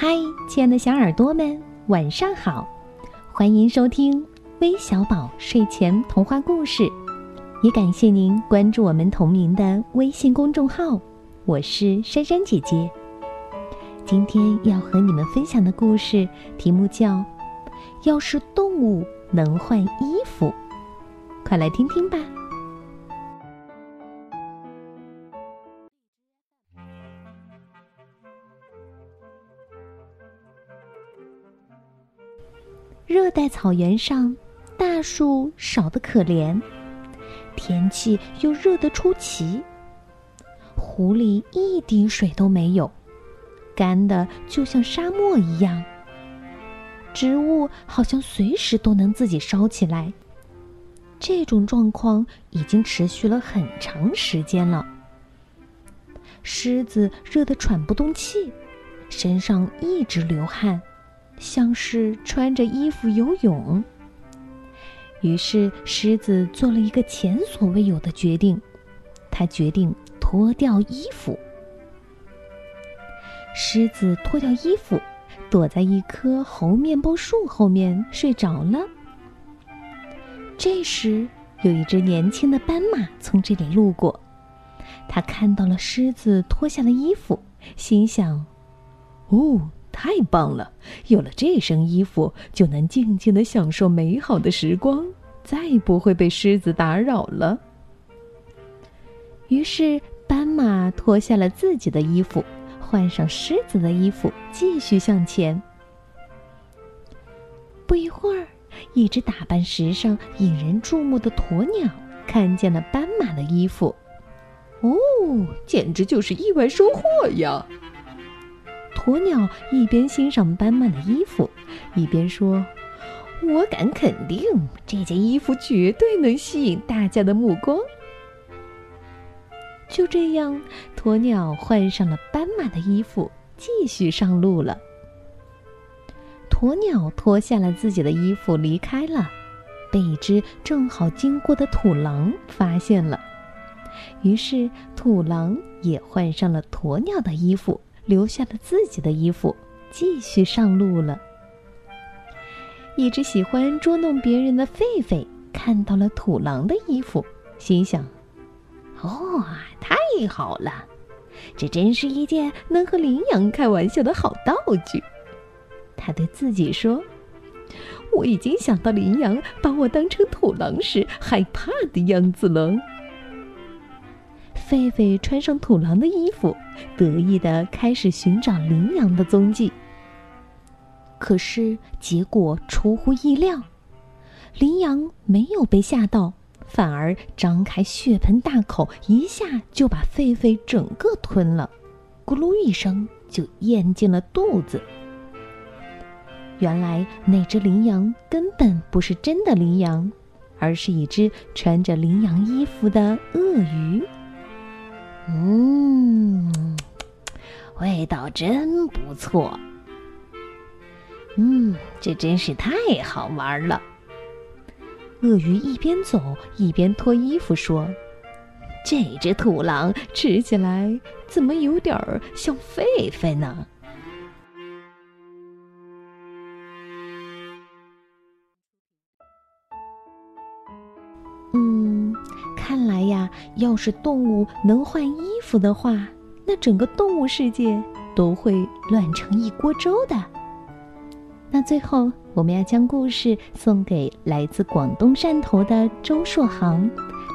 嗨，亲爱的小耳朵们，晚上好！欢迎收听微小宝睡前童话故事，也感谢您关注我们同名的微信公众号。我是珊珊姐姐。今天要和你们分享的故事题目叫《要是动物能换衣服》，快来听听吧。热带草原上，大树少得可怜，天气又热得出奇。湖里一滴水都没有，干的就像沙漠一样。植物好像随时都能自己烧起来。这种状况已经持续了很长时间了。狮子热得喘不动气，身上一直流汗。像是穿着衣服游泳。于是，狮子做了一个前所未有的决定，他决定脱掉衣服。狮子脱掉衣服，躲在一棵猴面包树后面睡着了。这时，有一只年轻的斑马从这里路过，他看到了狮子脱下了衣服，心想：“哦。”太棒了！有了这身衣服，就能静静的享受美好的时光，再不会被狮子打扰了。于是，斑马脱下了自己的衣服，换上狮子的衣服，继续向前。不一会儿，一只打扮时尚、引人注目的鸵鸟看见了斑马的衣服，哦，简直就是意外收获呀！鸵鸟一边欣赏斑马的衣服，一边说：“我敢肯定，这件衣服绝对能吸引大家的目光。”就这样，鸵鸟换上了斑马的衣服，继续上路了。鸵鸟脱下了自己的衣服离开了，被一只正好经过的土狼发现了。于是，土狼也换上了鸵鸟的衣服。留下了自己的衣服，继续上路了。一只喜欢捉弄别人的狒狒看到了土狼的衣服，心想：“哦，太好了，这真是一件能和羚羊开玩笑的好道具。”他对自己说：“我已经想到羚羊把我当成土狼时害怕的样子了。”狒狒穿上土狼的衣服，得意的开始寻找羚羊的踪迹。可是结果出乎意料，羚羊没有被吓到，反而张开血盆大口，一下就把狒狒整个吞了，咕噜一声就咽进了肚子。原来那只羚羊根本不是真的羚羊，而是一只穿着羚羊衣服的鳄鱼。嗯，味道真不错。嗯，这真是太好玩了。鳄鱼一边走一边脱衣服说：“这只土狼吃起来怎么有点儿像狒狒呢？”嗯要是动物能换衣服的话，那整个动物世界都会乱成一锅粥的。那最后，我们要将故事送给来自广东汕头的周硕航，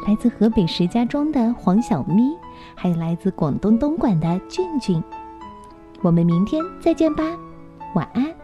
来自河北石家庄的黄小咪，还有来自广东东莞的俊俊。我们明天再见吧，晚安。